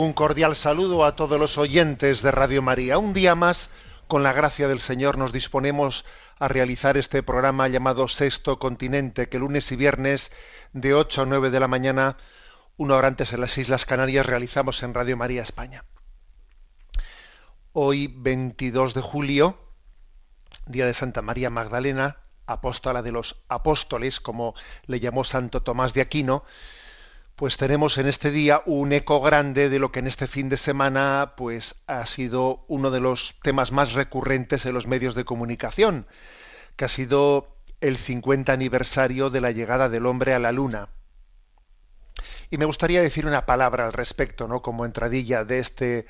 Un cordial saludo a todos los oyentes de Radio María. Un día más, con la gracia del Señor, nos disponemos a realizar este programa llamado Sexto Continente, que lunes y viernes de 8 a 9 de la mañana, una hora antes en las Islas Canarias, realizamos en Radio María España. Hoy, 22 de julio, día de Santa María Magdalena, apóstola de los apóstoles, como le llamó Santo Tomás de Aquino, pues tenemos en este día un eco grande de lo que en este fin de semana pues ha sido uno de los temas más recurrentes en los medios de comunicación, que ha sido el 50 aniversario de la llegada del hombre a la luna. Y me gustaría decir una palabra al respecto, ¿no? como entradilla de este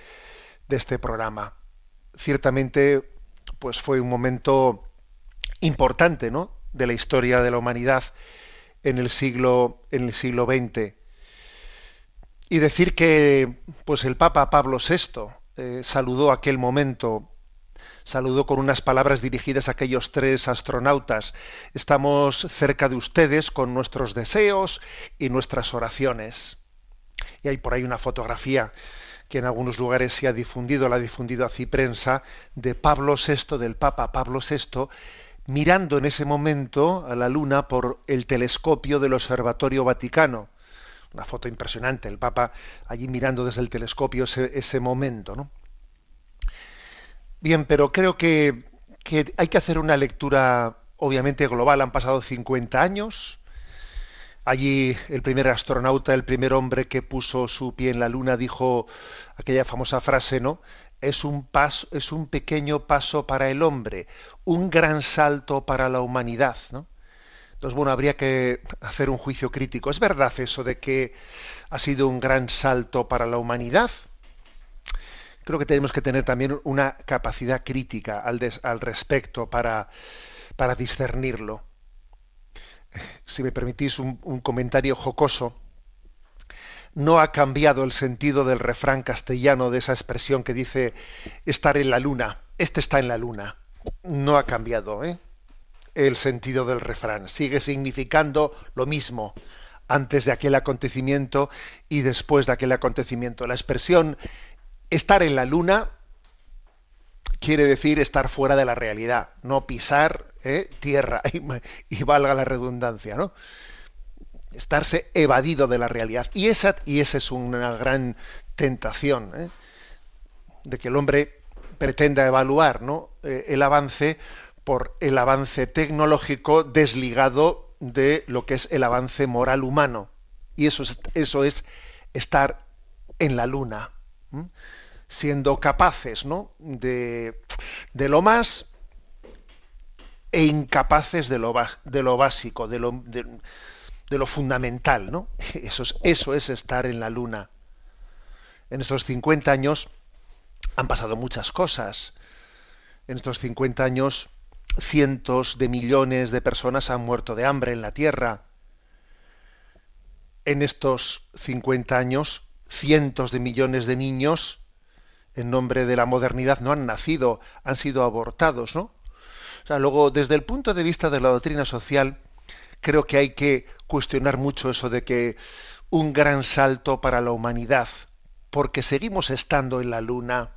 de este programa. Ciertamente pues fue un momento importante, ¿no? de la historia de la humanidad en el siglo en el siglo XX y decir que pues el Papa Pablo VI eh, saludó aquel momento, saludó con unas palabras dirigidas a aquellos tres astronautas. Estamos cerca de ustedes con nuestros deseos y nuestras oraciones. Y hay por ahí una fotografía que en algunos lugares se ha difundido, la ha difundido así prensa, de Pablo VI, del Papa Pablo VI, mirando en ese momento a la Luna por el telescopio del Observatorio Vaticano una foto impresionante, el Papa allí mirando desde el telescopio ese, ese momento. ¿no? Bien, pero creo que, que, hay que hacer una lectura obviamente global. Han pasado 50 años. Allí el primer astronauta, el primer hombre que puso su pie en la luna dijo aquella famosa frase, ¿no? Es un paso, es un pequeño paso para el hombre, un gran salto para la humanidad, ¿no? Entonces, bueno, habría que hacer un juicio crítico. ¿Es verdad eso de que ha sido un gran salto para la humanidad? Creo que tenemos que tener también una capacidad crítica al, respecto para, para, discernirlo. Si me permitís un comentario jocoso, no ha cambiado el sentido del refrán castellano de esa expresión que dice estar en la luna. Este está en la luna. No ha cambiado, ¿eh? El sentido del refrán. Sigue significando lo mismo antes de aquel acontecimiento y después de aquel acontecimiento. La expresión estar en la luna quiere decir estar fuera de la realidad, no pisar ¿eh? tierra y, valga la redundancia, ¿no? Estarse evadido de la realidad. Y esa, y esa es una gran tentación, ¿eh? de que el hombre pretenda evaluar ¿no? Eh, el avance por el avance tecnológico desligado de lo que es el avance moral humano. Y eso es, eso es estar en la luna, siendo capaces ¿no? de, de, lo más e incapaces de lo, de lo básico, de lo, de lo fundamental. ¿no? Eso, es, eso es estar en la luna. En estos 50 años han pasado muchas cosas. En estos 50 años cientos de millones de personas han muerto de hambre en la Tierra. En estos 50 años, cientos de millones de niños, en nombre de la modernidad, no han nacido, han sido abortados, ¿no? O sea, luego, desde el punto de vista de la doctrina social, creo que hay que cuestionar mucho eso de que un gran salto para la humanidad, porque seguimos estando en la luna.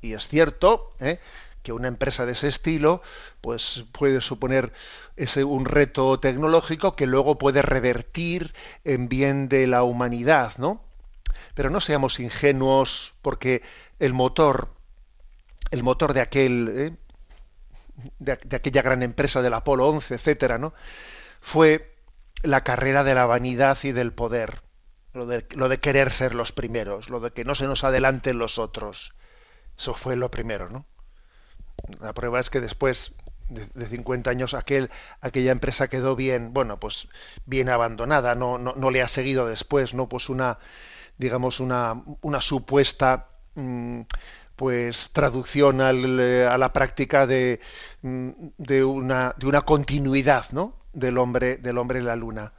Y es cierto, ¿eh? Que una empresa de ese estilo pues puede suponer ese un reto tecnológico que luego puede revertir en bien de la humanidad, ¿no? Pero no seamos ingenuos porque el motor el motor de aquel ¿eh? de, aquella gran empresa del Apolo 11, etcétera, ¿no? Fue la carrera de la vanidad y del poder, lo de, lo de querer ser los primeros, lo de que no se nos adelanten los otros. Eso fue lo primero, ¿no? La prueba es que después de, de 50 años aquel, aquella empresa quedó bien, bueno, pues bien abandonada, no, no, no le ha seguido después, ¿no? Pues una, digamos, una, una supuesta mm, pues traducción al, a la práctica de, mm, de, una, de una continuidad, ¿no? del hombre, del hombre en la luna.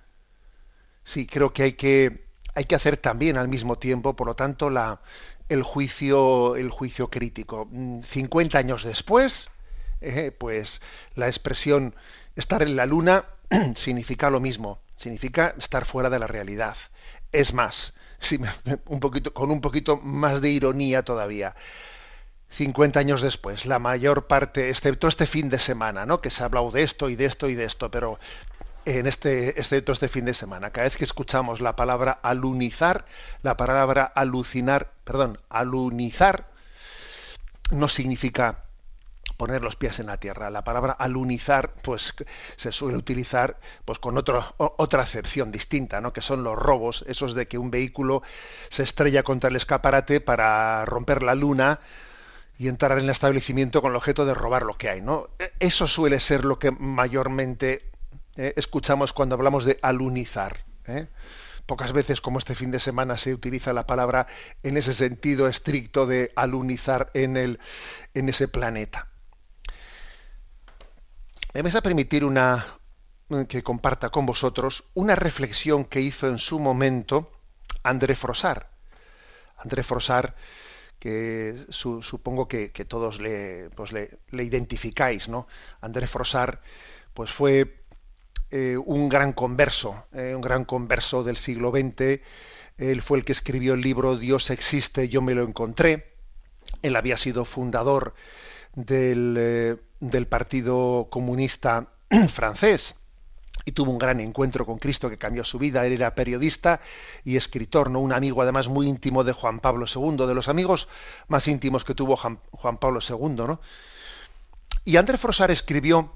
Sí, creo que hay que, hay que hacer también al mismo tiempo, por lo tanto, la, el juicio, el juicio crítico. 50 años después, eh, pues la expresión estar en la luna significa lo mismo, significa estar fuera de la realidad. Es más, sí, un poquito, con un poquito más de ironía todavía. 50 años después, la mayor parte, excepto este fin de semana, ¿no? que se ha hablado de esto y de esto y de esto, pero en este, excepto este fin de semana, cada vez que escuchamos la palabra alunizar, la palabra alucinar, perdón, alunizar, no significa poner los pies en la tierra. La palabra alunizar, pues se suele utilizar pues con otro, otra acepción distinta, ¿no? que son los robos, esos de que un vehículo se estrella contra el escaparate para romper la luna, y entrar en el establecimiento con el objeto de robar lo que hay. ¿no? Eso suele ser lo que mayormente eh, escuchamos cuando hablamos de alunizar. ¿eh? Pocas veces, como este fin de semana, se utiliza la palabra en ese sentido estricto de alunizar en, el, en ese planeta. Me vais a permitir una que comparta con vosotros una reflexión que hizo en su momento André Frosar. André Frosar que su, supongo que, que, todos le, pues le, le, identificáis, ¿no? André Frosar, pues fue eh, un gran converso, eh, un gran converso del siglo XX. Él fue el que escribió el libro Dios existe, yo me lo encontré. Él había sido fundador del, eh, del Partido Comunista francés y tuvo un gran encuentro con Cristo que cambió su vida. Él era periodista y escritor, ¿no? un amigo además muy íntimo de Juan Pablo II, de los amigos más íntimos que tuvo Juan, Pablo II. ¿no? Y André Frosar escribió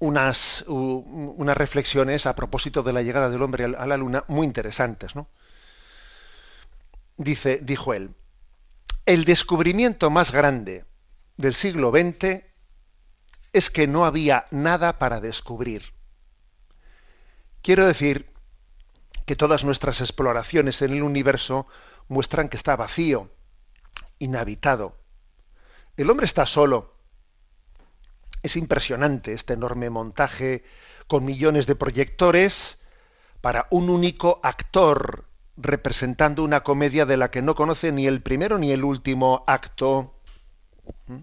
unas, unas reflexiones a propósito de la llegada del hombre a la luna muy interesantes. ¿no? Dice, dijo él, el descubrimiento más grande del siglo XX es que no había nada para descubrir Quiero decir que todas nuestras exploraciones en el universo muestran que está vacío, inhabitado. El hombre está solo. Es impresionante este enorme montaje con millones de proyectores para un único actor representando una comedia de la que no conoce ni el primero ni el último acto. ¿Mm?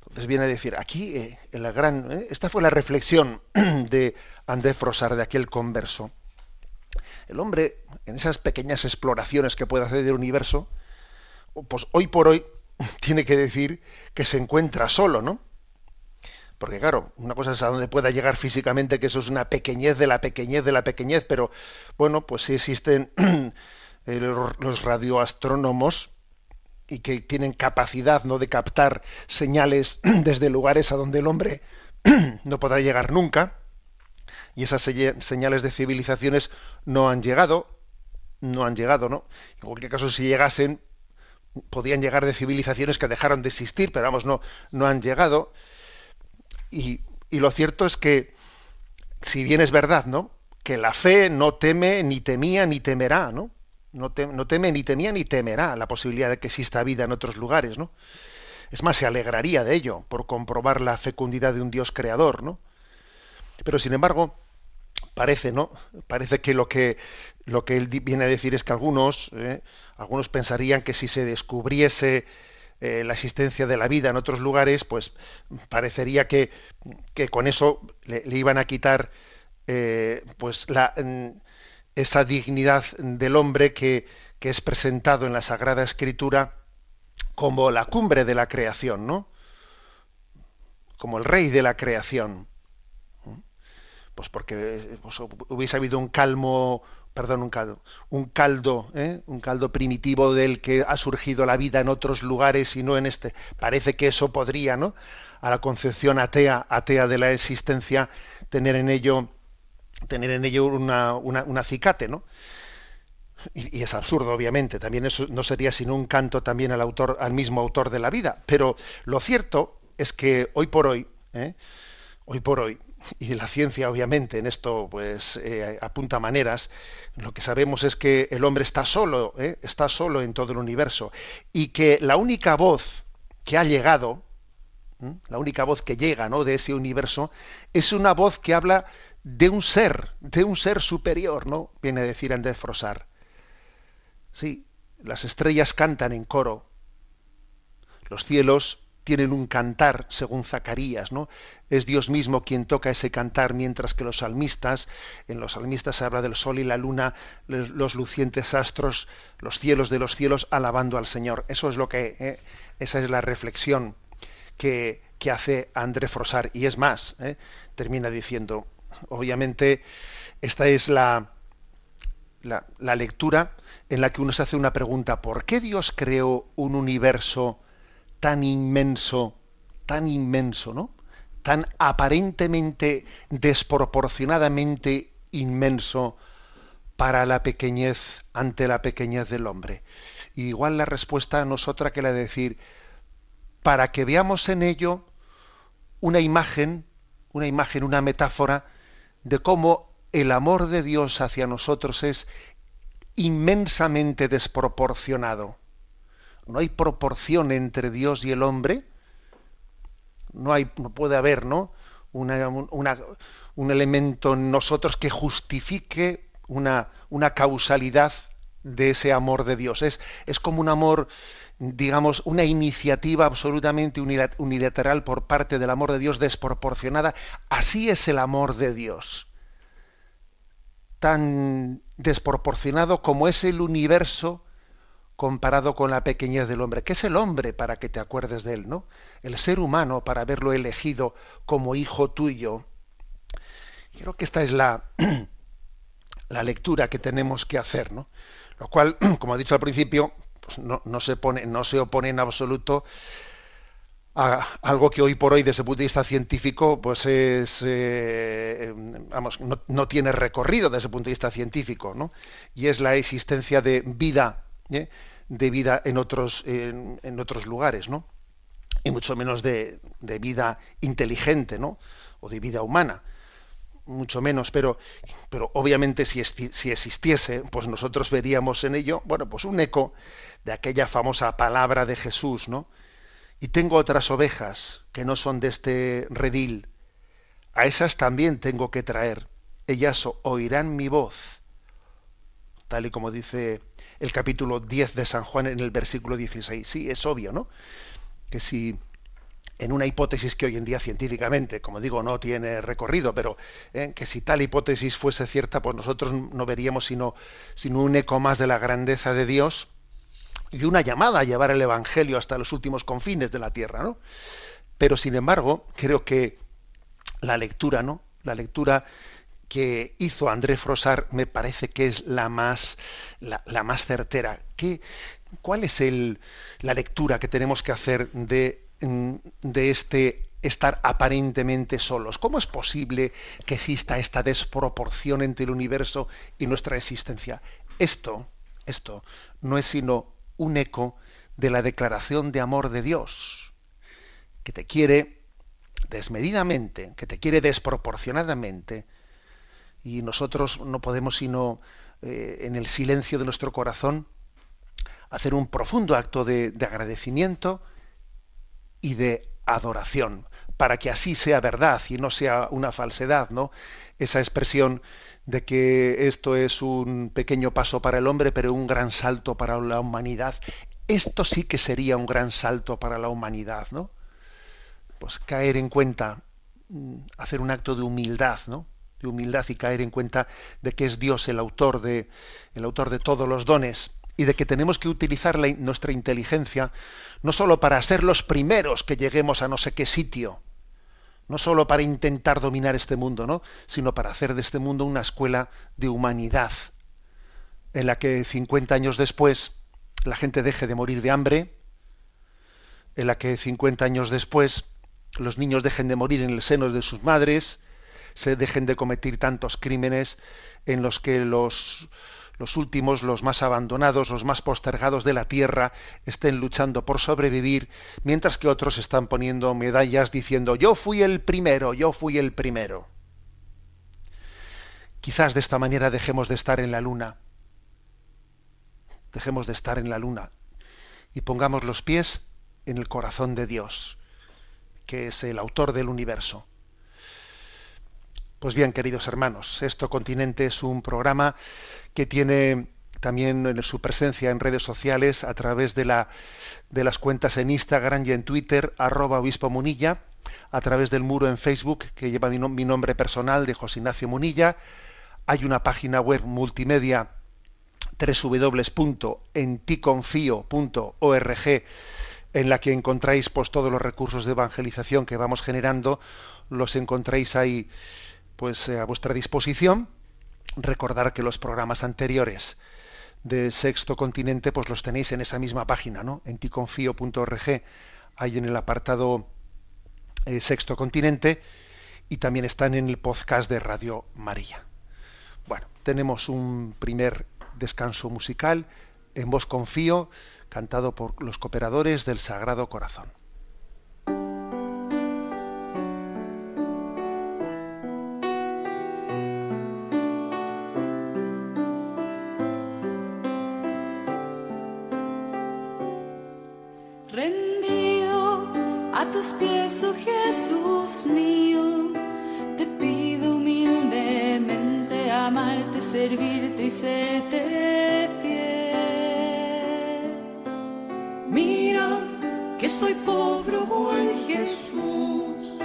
Entonces viene a decir, aquí, eh, en la gran, eh, esta fue la reflexión de André Frosar, de aquel converso. El hombre, en esas pequeñas exploraciones que puede hacer del universo, pues hoy por hoy tiene que decir que se encuentra solo, ¿no? Porque claro, una cosa es a donde pueda llegar físicamente, que eso es una pequeñez de la pequeñez de la pequeñez, pero bueno, pues sí existen los radioastrónomos y que tienen capacidad no de captar señales desde lugares a donde el hombre no podrá llegar nunca. Y esas señales de civilizaciones no han llegado no han llegado no en cualquier caso si llegasen podían llegar de civilizaciones que dejaron de existir pero vamos no no han llegado y, y lo cierto es que si bien es verdad no que la fe no teme ni temía ni temerá no no, teme ni temía ni temerá la posibilidad de que exista vida en otros lugares, ¿no? Es más, se alegraría de ello por comprobar la fecundidad de un Dios creador, ¿no? Pero sin embargo, parece, ¿no? Parece que lo que él viene a decir es que algunos, ¿eh? algunos pensarían que si se descubriese eh, la existencia de la vida en otros lugares, pues parecería que, con eso le, iban a quitar eh, pues la esa dignidad del hombre que, que, es presentado en la Sagrada Escritura como la cumbre de la creación, ¿no? Como el rey de la creación. Pues porque pues, hubiese habido un calmo perdón, un caldo, un caldo, ¿eh? un caldo primitivo del que ha surgido la vida en otros lugares y no en este. Parece que eso podría, ¿no? A la concepción atea, atea de la existencia, tener en ello, tener en ello una, una, un acicate, ¿no? Y, y, es absurdo, obviamente. También eso no sería sino un canto también al autor, al mismo autor de la vida. Pero lo cierto es que hoy por hoy, ¿eh? hoy por hoy, y la ciencia obviamente en esto pues eh, apunta maneras lo que sabemos es que el hombre está solo ¿eh? está solo en todo el universo y que la única voz que ha llegado la única voz que llega ¿no? de ese universo es una voz que habla de un ser de un ser superior no viene a decir Andrés Frosar sí las estrellas cantan en coro los cielos tienen un cantar, según Zacarías, ¿no? Es Dios mismo quien toca ese cantar, mientras que los salmistas, en los salmistas se habla del sol y la luna, los lucientes astros, los cielos de los cielos, alabando al Señor. Eso es lo que, ¿eh? esa es la reflexión que, que, hace André Frosar. Y es más, ¿eh? termina diciendo, obviamente, esta es la, la, la lectura en la que uno se hace una pregunta, ¿por qué Dios creó un universo tan inmenso, tan inmenso, ¿no? Tan aparentemente desproporcionadamente inmenso para la pequeñez ante la pequeñez del hombre. Y igual la respuesta no es otra que la de decir para que veamos en ello una imagen, una imagen, una metáfora de cómo el amor de Dios hacia nosotros es inmensamente desproporcionado no hay proporción entre Dios y el hombre, no, hay, no puede haber ¿no? Un elemento en nosotros que justifique una, una, causalidad de ese amor de Dios. Es, es como un amor, digamos, una iniciativa absolutamente unilateral por parte del amor de Dios desproporcionada. Así es el amor de Dios. Tan desproporcionado como es el universo comparado con la pequeñez del hombre. ¿Qué es el hombre para que te acuerdes de él, no? El ser humano para haberlo elegido como hijo tuyo. Creo que esta es la, la lectura que tenemos que hacer, ¿no? Lo cual, como he dicho al principio, pues no, se pone, no se opone en absoluto a algo que hoy por hoy desde el punto de vista científico pues es eh, vamos no, no, tiene recorrido desde el punto de vista científico ¿no? y es la existencia de vida ¿eh? de vida en otros, en, en, otros lugares, ¿no? Y mucho menos de, de, vida inteligente, ¿no? O de vida humana. Mucho menos, pero, pero obviamente si, si existiese, pues nosotros veríamos en ello, bueno, pues un eco de aquella famosa palabra de Jesús, ¿no? Y tengo otras ovejas que no son de este redil. A esas también tengo que traer. Ellas oirán mi voz. Tal y como dice el capítulo 10 de San Juan en el versículo 16. Sí, es obvio, ¿no? Que si en una hipótesis que hoy en día científicamente, como digo, no tiene recorrido, pero eh, que si tal hipótesis fuese cierta, pues nosotros no veríamos sino, sino un eco más de la grandeza de Dios y una llamada a llevar el Evangelio hasta los últimos confines de la tierra, ¿no? Pero sin embargo, creo que la lectura, ¿no? La lectura que hizo André Frosar me parece que es la más, la, la más certera. ¿Qué, ¿Cuál es el, la lectura que tenemos que hacer de, de este estar aparentemente solos? ¿Cómo es posible que exista esta desproporción entre el universo y nuestra existencia? Esto, esto no es sino un eco de la declaración de amor de Dios, que te quiere desmedidamente, que te quiere desproporcionadamente, y nosotros no podemos sino eh, en el silencio de nuestro corazón hacer un profundo acto de, de agradecimiento y de adoración para que así sea verdad y no sea una falsedad, ¿no? Esa expresión de que esto es un pequeño paso para el hombre, pero un gran salto para la humanidad. Esto sí que sería un gran salto para la humanidad, ¿no? Pues caer en cuenta, mm, hacer un acto de humildad, ¿no? Humildad y caer en cuenta de que es Dios el autor de, el autor de todos los dones y de que tenemos que utilizar la, nuestra inteligencia no sólo para ser los primeros que lleguemos a no sé qué sitio, no sólo para intentar dominar este mundo, ¿no? sino para hacer de este mundo una escuela de humanidad, en la que 50 años después la gente deje de morir de hambre, en la que 50 años después los niños dejen de morir en el seno de sus madres, se dejen de cometer tantos crímenes en los que los, los últimos, los más abandonados, los más postergados de la tierra estén luchando por sobrevivir, mientras que otros están poniendo medallas diciendo yo fui el primero, yo fui el primero. Quizás de esta manera dejemos de estar en la luna. Dejemos de estar en la luna y pongamos los pies en el corazón de Dios, que es el autor del universo. Pues bien, queridos hermanos, Sexto Continente es un programa que tiene también su presencia en redes sociales a través de, la, de las cuentas en Instagram y en Twitter, arroba obispo Munilla, a través del muro en Facebook que lleva mi, mi nombre personal de José Ignacio Munilla. Hay una página web multimedia www.enticonfio.org en la que encontráis pues, todos los recursos de evangelización que vamos generando, los encontráis ahí pues eh, a vuestra disposición. Recordar que los programas anteriores de Sexto Continente pues los tenéis en esa misma página, ¿no? En ticonfio.org, ahí en el apartado eh, Sexto Continente y también están en el podcast de Radio María. Bueno, tenemos un primer descanso musical en Vos Confío, cantado por los cooperadores del Sagrado Corazón. Rendido a tus pies, oh Jesús mío, te pido humildemente amarte, servirte y serte fiel. Mira que soy pobre, oh Jesús,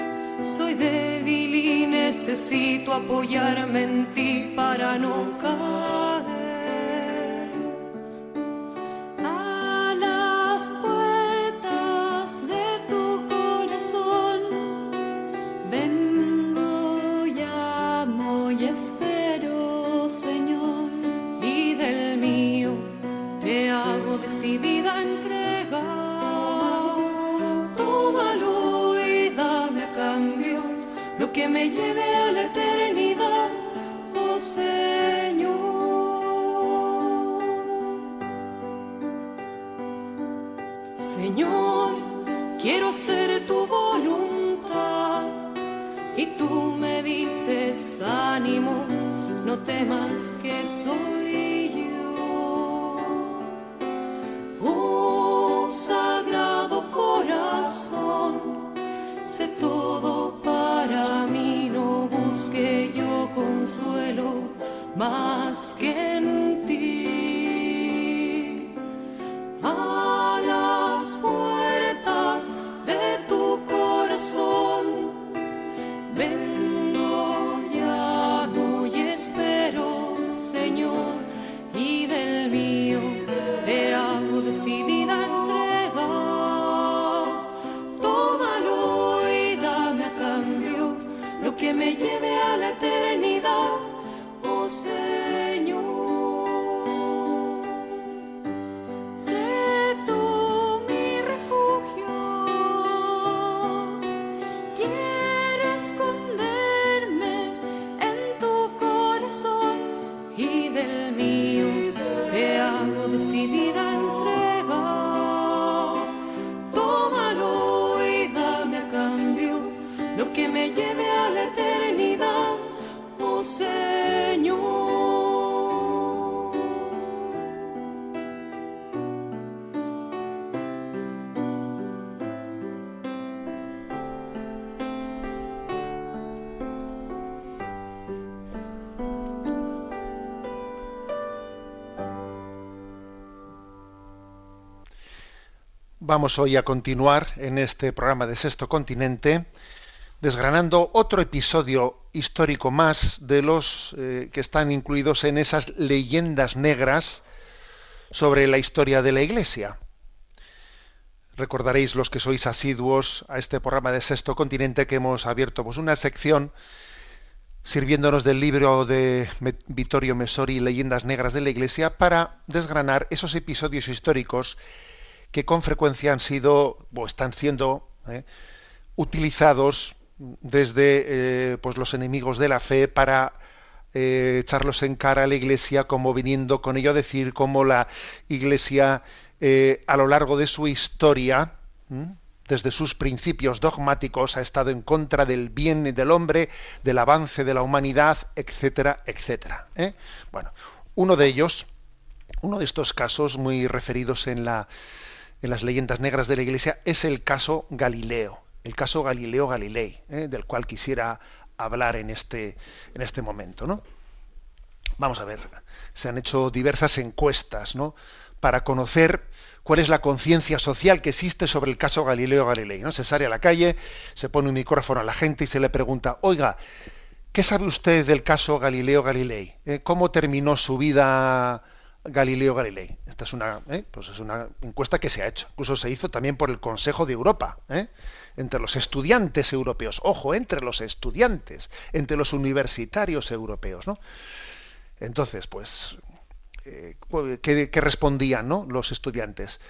soy débil y necesito apoyarme en ti para no caer. Vamos hoy a continuar en este programa de Sexto Continente, desgranando otro episodio histórico más de los eh, que están incluidos en esas leyendas negras sobre la historia de la Iglesia. Recordaréis los que sois asiduos a este programa de Sexto Continente que hemos abierto pues, una sección sirviéndonos del libro de Vittorio Messori, Leyendas Negras de la Iglesia, para desgranar esos episodios históricos que con frecuencia han sido o están siendo eh, utilizados desde eh, pues los enemigos de la fe para eh, echarlos en cara a la Iglesia, como viniendo con ello a decir cómo la Iglesia a lo largo de su historia, desde sus principios dogmáticos, ha estado en contra del bien del hombre, del avance de la humanidad, etcétera, etcétera. Bueno, uno de ellos, uno de estos casos muy referidos en, la, en las leyendas negras de la Iglesia, es el caso Galileo, el caso Galileo Galilei, ¿eh? del cual quisiera hablar en este, en este momento. ¿no? Vamos a ver, se han hecho diversas encuestas ¿no? para conocer cuál es la conciencia social que existe sobre el caso Galileo Galilei. ¿no? Se sale a la calle, se pone un micrófono a la gente y se le pregunta, oiga, ¿qué sabe usted del caso Galileo Galilei? ¿Eh? ¿Cómo terminó su vida Galileo Galilei? Esta es una, ¿eh? pues es una encuesta que se ha hecho. Incluso se hizo también por el Consejo de Europa, ¿eh? entre los estudiantes europeos. Ojo, entre los estudiantes, entre los universitarios europeos. ¿no? Entonces, pues, eh, ¿qué, respondían ¿no? los estudiantes?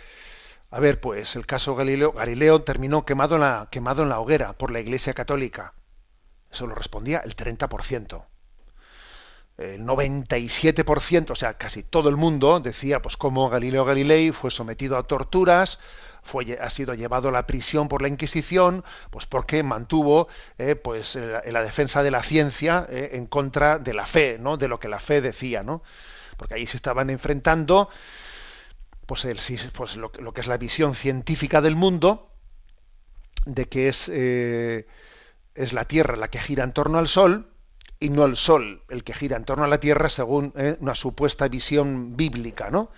A ver, pues el caso Galileo, Galileo terminó quemado en, la, quemado en la hoguera por la Iglesia Católica. Eso lo respondía el 30%. El 97%, o sea, casi todo el mundo decía, pues cómo Galileo Galilei fue sometido a torturas, fue, ha sido llevado a la prisión por la Inquisición, pues porque mantuvo eh, pues, la, la, defensa de la ciencia eh, en contra de la fe, ¿no? de lo que la fe decía, ¿no? porque ahí se estaban enfrentando pues, el, pues lo, lo, que es la visión científica del mundo, de que es, eh, es la Tierra la que gira en torno al Sol, y no el Sol el que gira en torno a la Tierra según eh, una supuesta visión bíblica, ¿no?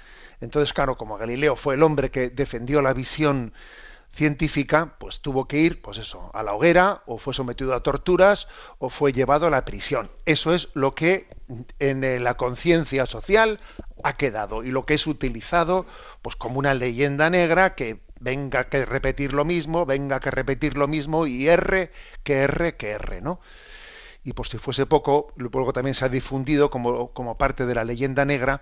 Entonces, claro, como Galileo fue el hombre que defendió la visión científica, pues tuvo que ir, pues eso, a la hoguera, o fue sometido a torturas, o fue llevado a la prisión. Eso es lo que en la conciencia social ha quedado y lo que es utilizado, pues como una leyenda negra que venga que repetir lo mismo, venga que repetir lo mismo y R, que R, que R, ¿no? Y por si fuese poco, luego también se ha difundido como, como, parte de la leyenda negra,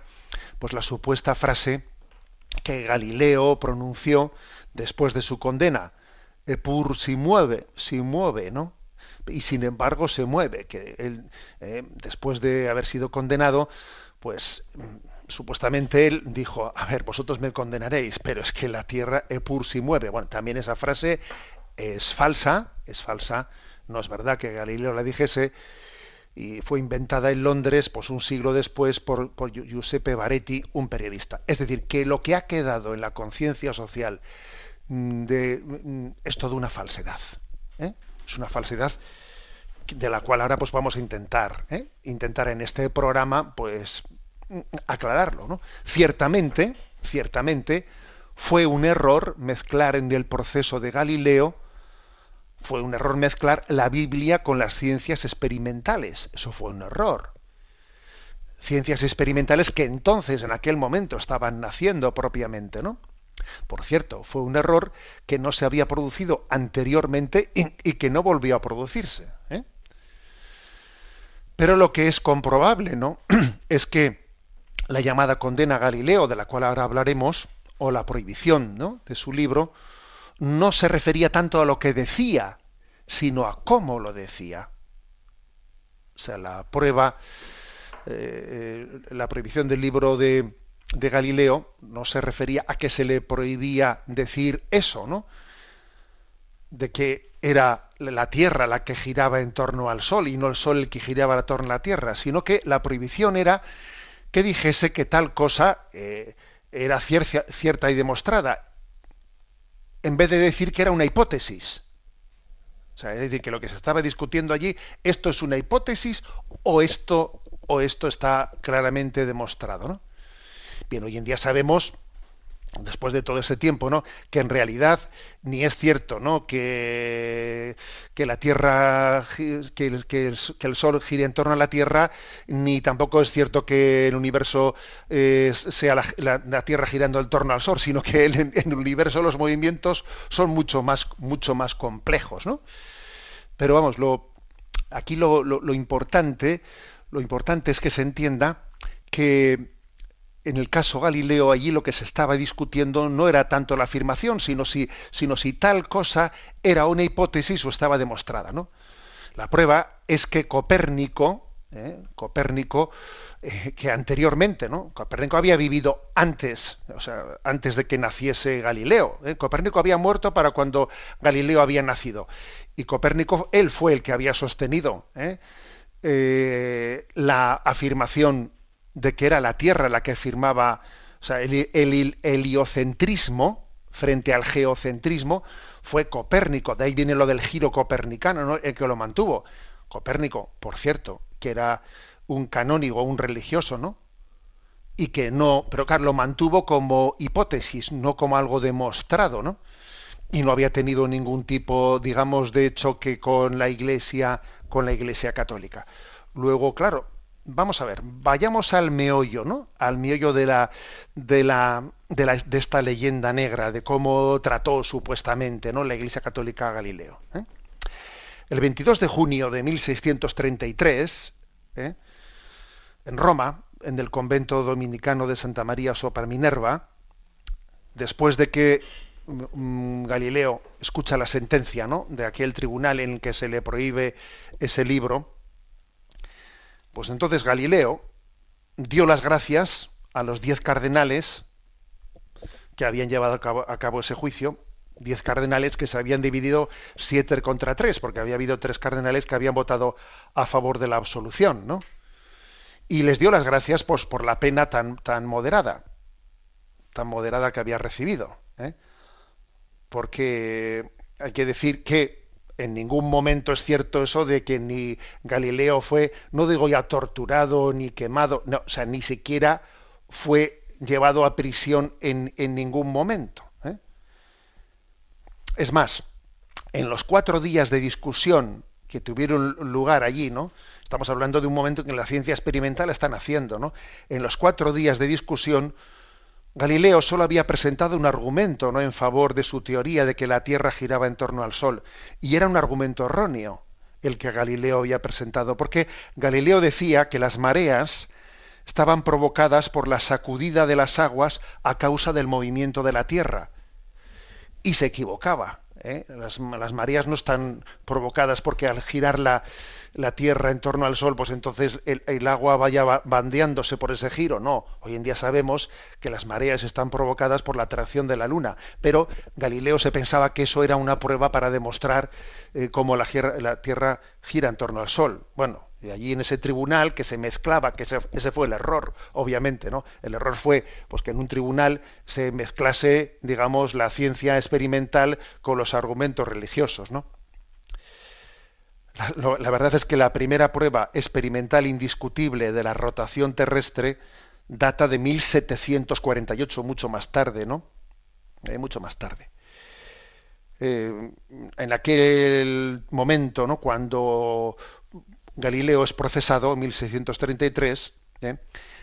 pues la supuesta frase que Galileo pronunció después de su condena, Epur si mueve, si mueve, ¿no? Y sin embargo se mueve, que él, eh, después de haber sido condenado, pues supuestamente él dijo, a ver, vosotros me condenaréis, pero es que la tierra Epur si mueve. Bueno, también esa frase es falsa, es falsa, no es verdad que Galileo la dijese, y fue inventada en Londres pues un siglo después por, Giuseppe Baretti, un periodista. Es decir, que lo que ha quedado en la conciencia social de, es toda una falsedad. ¿eh? Es una falsedad de la cual ahora pues vamos a intentar, ¿eh? intentar en este programa pues aclararlo. ¿no? Ciertamente, ciertamente fue un error mezclar en el proceso de Galileo fue un error mezclar la Biblia con las ciencias experimentales. Eso fue un error. Ciencias experimentales que entonces, en aquel momento, estaban naciendo propiamente, ¿no? Por cierto, fue un error que no se había producido anteriormente y, que no volvió a producirse. ¿eh? Pero lo que es comprobable, ¿no? es que la llamada condena a Galileo, de la cual ahora hablaremos, o la prohibición ¿no? de su libro, no se refería tanto a lo que decía, sino a cómo lo decía. O sea, la prueba, eh, la prohibición del libro de, de, Galileo no se refería a que se le prohibía decir eso, ¿no? De que era la Tierra la que giraba en torno al Sol y no el Sol el que giraba en torno a la Tierra, sino que la prohibición era que dijese que tal cosa eh, era cierta, cierta y demostrada en vez de decir que era una hipótesis. O sea, es decir, que lo que se estaba discutiendo allí, esto es una hipótesis o esto, o esto está claramente demostrado. ¿no? Bien, hoy en día sabemos, después de todo ese tiempo, ¿no? que en realidad ni es cierto ¿no? que, la Tierra, que, el, Sol gire en torno a la Tierra, ni tampoco es cierto que el universo eh, sea la, Tierra girando en torno al Sol, sino que el, en el universo los movimientos son mucho más, mucho más complejos. ¿no? Pero vamos, lo, aquí lo- lo importante, lo importante es que se entienda que en el caso Galileo allí lo que se estaba discutiendo no era tanto la afirmación, sino si, tal cosa era una hipótesis o estaba demostrada, ¿no? La prueba es que Copérnico, ¿eh? Copérnico, eh, que anteriormente, ¿no? Copérnico había vivido antes, o sea, antes de que naciese Galileo. ¿eh? Copérnico había muerto para cuando Galileo había nacido. Y Copérnico, él fue el que había sostenido la afirmación de que era la Tierra la que afirmaba, o sea, el, el heliocentrismo frente al geocentrismo fue Copérnico, de ahí viene lo del giro copernicano, ¿no? el que lo mantuvo. Copérnico, por cierto, que era un canónigo, un religioso, ¿no? Y que no, pero claro, lo mantuvo como hipótesis, no como algo demostrado, ¿no? Y no había tenido ningún tipo, digamos, de choque con la Iglesia, con la Iglesia católica. Luego, claro, vamos a ver, vayamos al meollo, ¿no? Al meollo de la de la de, esta leyenda negra, de cómo trató supuestamente, ¿no? La Iglesia católica a Galileo. ¿eh? El 22 de junio de 1633, ¿eh? en Roma, en el convento dominicano de Santa María sopra Minerva, después de que mm, Galileo escucha la sentencia ¿no? de aquel tribunal en el que se le prohíbe ese libro, pues entonces Galileo dio las gracias a los diez cardenales que habían llevado a cabo, ese juicio, diez cardenales que se habían dividido siete contra tres, porque había habido tres cardenales que habían votado a favor de la absolución, ¿no? Y les dio las gracias pues, por la pena tan, tan moderada, tan moderada que había recibido. ¿eh? Porque hay que decir que en ningún momento es cierto eso de que ni Galileo fue, no digo ya torturado ni quemado, no, o sea, ni siquiera fue llevado a prisión en, en ningún momento. ¿eh? Es más, en los cuatro días de discusión que tuvieron lugar allí, ¿no? Estamos hablando de un momento en que la ciencia experimental está naciendo, ¿no? En los cuatro días de discusión, Galileo solo había presentado un argumento, ¿no? En favor de su teoría de que la Tierra giraba en torno al Sol, y era un argumento erróneo el que Galileo había presentado, porque Galileo decía que las mareas estaban provocadas por la sacudida de las aguas a causa del movimiento de la Tierra. Y se equivocaba. ¿eh? Las, las, mareas no están provocadas porque al girar la, la, Tierra en torno al Sol, pues entonces el, agua vaya bandeándose por ese giro. No, hoy en día sabemos que las mareas están provocadas por la atracción de la Luna, pero Galileo se pensaba que eso era una prueba para demostrar eh, cómo la, la Tierra gira en torno al Sol. Bueno, y allí en ese tribunal que se mezclaba, que ese, ese, fue el error, obviamente, ¿no? El error fue pues que en un tribunal se mezclase, digamos, la ciencia experimental con los argumentos religiosos, ¿no? La, verdad es que la primera prueba experimental indiscutible de la rotación terrestre data de 1748, mucho más tarde, ¿no? Eh, mucho más tarde. Eh, en aquel momento, ¿no? Cuando Galileo es procesado en 1633, ¿eh?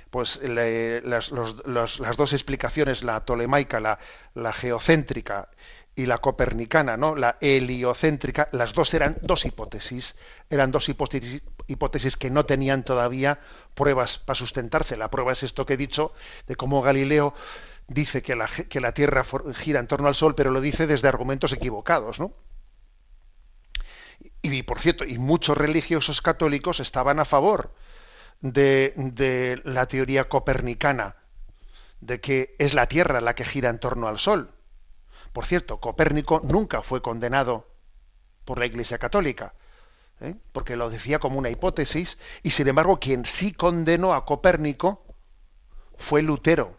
pues le, las, las, dos explicaciones, la tolemaica, la, geocéntrica y la copernicana, ¿no? la heliocéntrica, las dos eran dos hipótesis, eran dos hipótesis, que no tenían todavía pruebas para sustentarse. La prueba es esto que he dicho, de cómo Galileo dice que la, que la Tierra gira en torno al Sol, pero lo dice desde argumentos equivocados, ¿no? Y por cierto, y muchos religiosos católicos estaban a favor de, de, la teoría copernicana, de que es la Tierra la que gira en torno al Sol. Por cierto, Copérnico nunca fue condenado por la Iglesia Católica, ¿eh? porque lo decía como una hipótesis, y sin embargo quien sí condenó a Copérnico fue Lutero.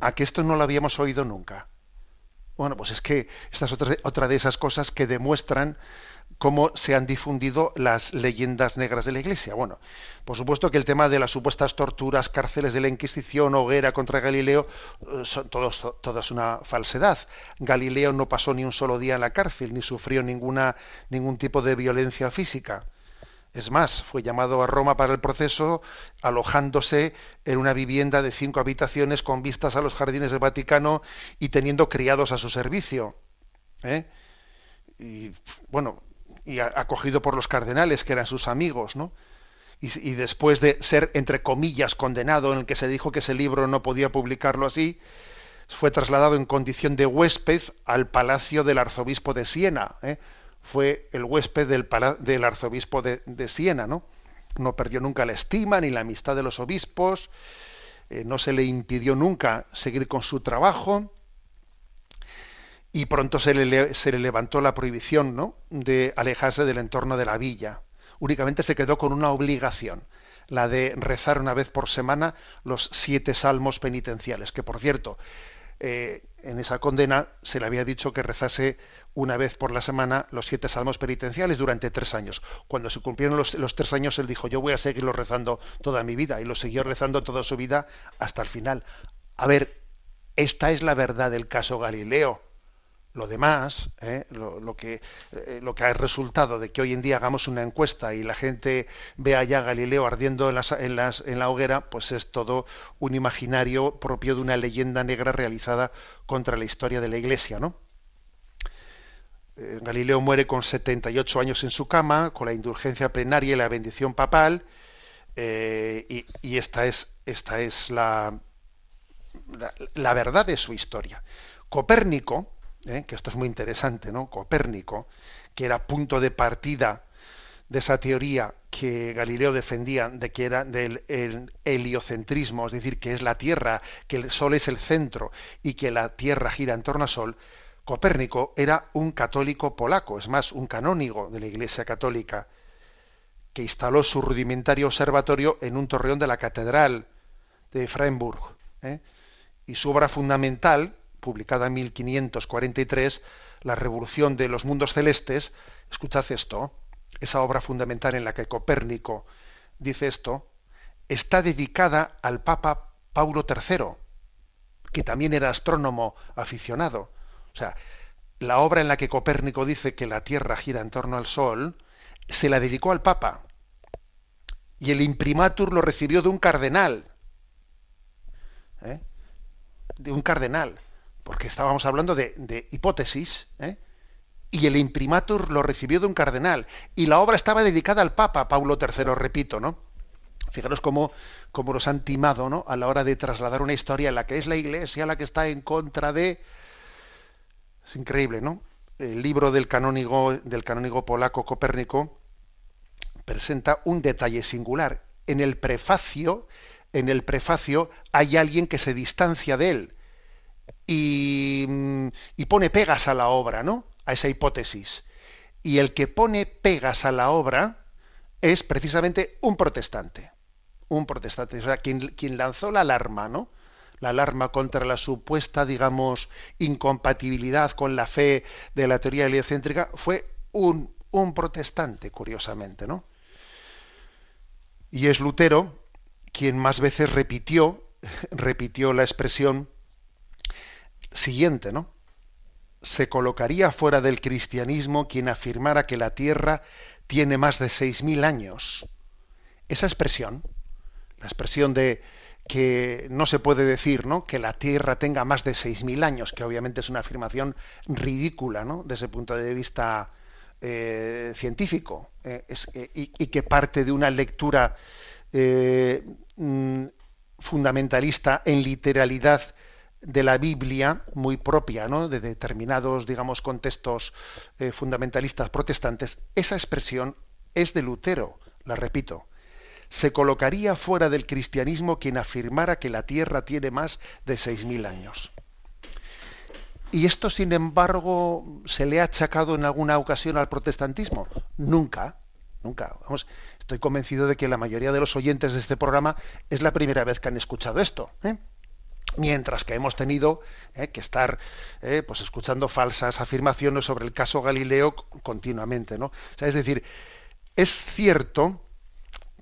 A que esto no lo habíamos oído nunca. Bueno, pues es que esta es otra, otra de esas cosas que demuestran cómo se han difundido las leyendas negras de la Iglesia. Bueno, por supuesto que el tema de las supuestas torturas, cárceles de la Inquisición, hoguera contra Galileo, son todos, todas una falsedad. Galileo no pasó ni un solo día en la cárcel, ni sufrió ninguna, ningún tipo de violencia física. Es más, fue llamado a Roma para el proceso, alojándose en una vivienda de cinco habitaciones con vistas a los jardines del Vaticano y teniendo criados a su servicio. ¿eh? Y bueno, y acogido por los cardenales, que eran sus amigos, ¿no? Y, después de ser, entre comillas, condenado, en el que se dijo que ese libro no podía publicarlo así, fue trasladado en condición de huésped al palacio del arzobispo de Siena. ¿eh? Fue el huésped del, del arzobispo de, de Siena, ¿no? No perdió nunca la estima ni la amistad de los obispos, eh, no se le impidió nunca seguir con su trabajo y pronto se le, se le levantó la prohibición ¿no? de alejarse del entorno de la villa. Únicamente se quedó con una obligación, la de rezar una vez por semana los siete salmos penitenciales, que por cierto, eh, en esa condena se le había dicho que rezase una vez por la semana los siete salmos penitenciales durante tres años. Cuando se cumplieron los, los tres años, él dijo, yo voy a seguirlo rezando toda mi vida, y lo siguió rezando toda su vida hasta el final. A ver, esta es la verdad del caso Galileo. Lo demás, ¿eh? lo, que, eh, lo que ha resultado de que hoy en día hagamos una encuesta y la gente vea ya a Galileo ardiendo en, las- en en la hoguera, pues es todo un imaginario propio de una leyenda negra realizada contra la historia de la Iglesia, ¿no? Eh, Galileo muere con 78 años en su cama, con la indulgencia plenaria y la bendición papal, eh, y, esta es, esta es la, la verdad de su historia. Copérnico, eh, que esto es muy interesante, ¿no? Copérnico, que era punto de partida de esa teoría que Galileo defendía de que era del el heliocentrismo, es decir, que es la Tierra, que el Sol es el centro y que la Tierra gira en torno al Sol, Copérnico era un católico polaco, es más, un canónigo de la Iglesia Católica, que instaló su rudimentario observatorio en un torreón de la Catedral de Freiburg. ¿eh? Y su obra fundamental, publicada en 1543, La Revolución de los Mundos Celestes, escuchad esto, esa obra fundamental en la que Copérnico dice esto, está dedicada al Papa Paulo III, que también era astrónomo aficionado. O sea, la obra en la que Copérnico dice que la Tierra gira en torno al Sol, se la dedicó al Papa. Y el imprimatur lo recibió de un cardenal. ¿eh? De un cardenal. Porque estábamos hablando de, hipótesis. ¿eh? Y el imprimatur lo recibió de un cardenal. Y la obra estaba dedicada al Papa, Paulo III, repito, ¿no? Fijaros cómo, cómo nos han timado ¿no? a la hora de trasladar una historia en la que es la Iglesia la que está en contra de... Es increíble, ¿no? El libro del canónigo, del canónigo polaco Copérnico presenta un detalle singular. En el prefacio, en el prefacio hay alguien que se distancia de él y, pone pegas a la obra, ¿no? A esa hipótesis. Y el que pone pegas a la obra es precisamente un protestante. Un protestante. O sea, quien, quien lanzó la alarma, ¿no? La alarma contra la supuesta, digamos, incompatibilidad con la fe de la teoría heliocéntrica fue un, un protestante, curiosamente, ¿no? Y es Lutero quien más veces repitió, repitió la expresión siguiente, ¿no? Se colocaría fuera del cristianismo quien afirmara que la Tierra tiene más de 6.000 años. Esa expresión, la expresión de que no se puede decir ¿no? que la Tierra tenga más de 6.000 años, que obviamente es una afirmación ridícula ¿no? desde el punto de vista eh, científico, eh, eh, y, y que parte de una lectura mm, fundamentalista en literalidad de la Biblia muy propia, ¿no? de determinados, digamos, contextos eh, fundamentalistas protestantes, esa expresión es de Lutero, la repito. Se colocaría fuera del cristianismo quien afirmara que la Tierra tiene más de 6.000 años. ¿Y esto, sin embargo, se le ha achacado en alguna ocasión al protestantismo? Nunca, nunca. Vamos, estoy convencido de que la mayoría de los oyentes de este programa es la primera vez que han escuchado esto. ¿eh? Mientras que hemos tenido eh, que estar eh, pues escuchando falsas afirmaciones sobre el caso Galileo continuamente. ¿no? Es decir, es cierto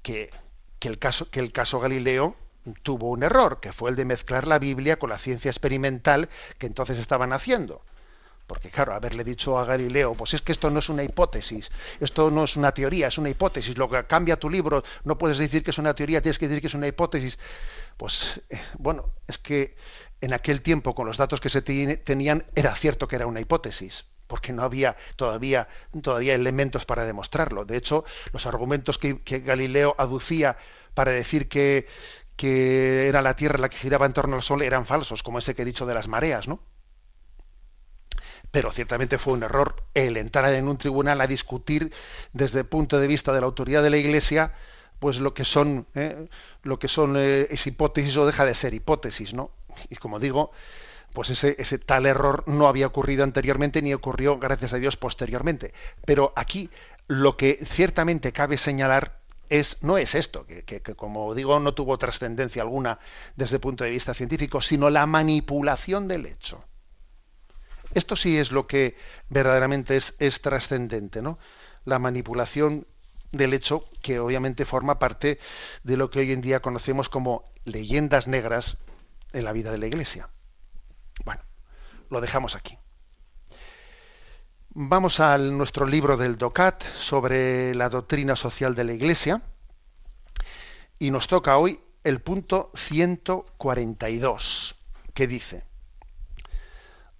que, que el caso, que el caso Galileo tuvo un error, que fue el de mezclar la Biblia con la ciencia experimental que entonces estaban haciendo. Porque claro, haberle dicho a Galileo, pues es que esto no es una hipótesis, esto no es una teoría, es una hipótesis. Lo que cambia tu libro, no puedes decir que es una teoría, tienes que decir que es una hipótesis. Pues eh, bueno, es que en aquel tiempo, con los datos que se tenían, era cierto que era una hipótesis. porque no había todavía, todavía elementos para demostrarlo. De hecho, los argumentos que, que Galileo aducía para decir que, que era la Tierra la que giraba en torno al Sol eran falsos, como ese que he dicho de las mareas, ¿no? Pero ciertamente fue un error el entrar en un tribunal a discutir desde el punto de vista de la autoridad de la Iglesia, pues lo que son, ¿eh? lo que son eh, es hipótesis o deja de ser hipótesis, ¿no? Y como digo, pues ese, ese tal error no había ocurrido anteriormente ni ocurrió, gracias a Dios, posteriormente. Pero aquí lo que ciertamente cabe señalar es, no es esto, que, que, como digo no tuvo trascendencia alguna desde el punto de vista científico, sino la manipulación del hecho. Esto sí es lo que verdaderamente es, es trascendente, ¿no? La manipulación del hecho que obviamente forma parte de lo que hoy en día conocemos como leyendas negras en la vida de la Iglesia. Bueno, lo dejamos aquí. Vamos a nuestro libro del DOCAT sobre la doctrina social de la Iglesia y nos toca hoy el punto 142, que dice,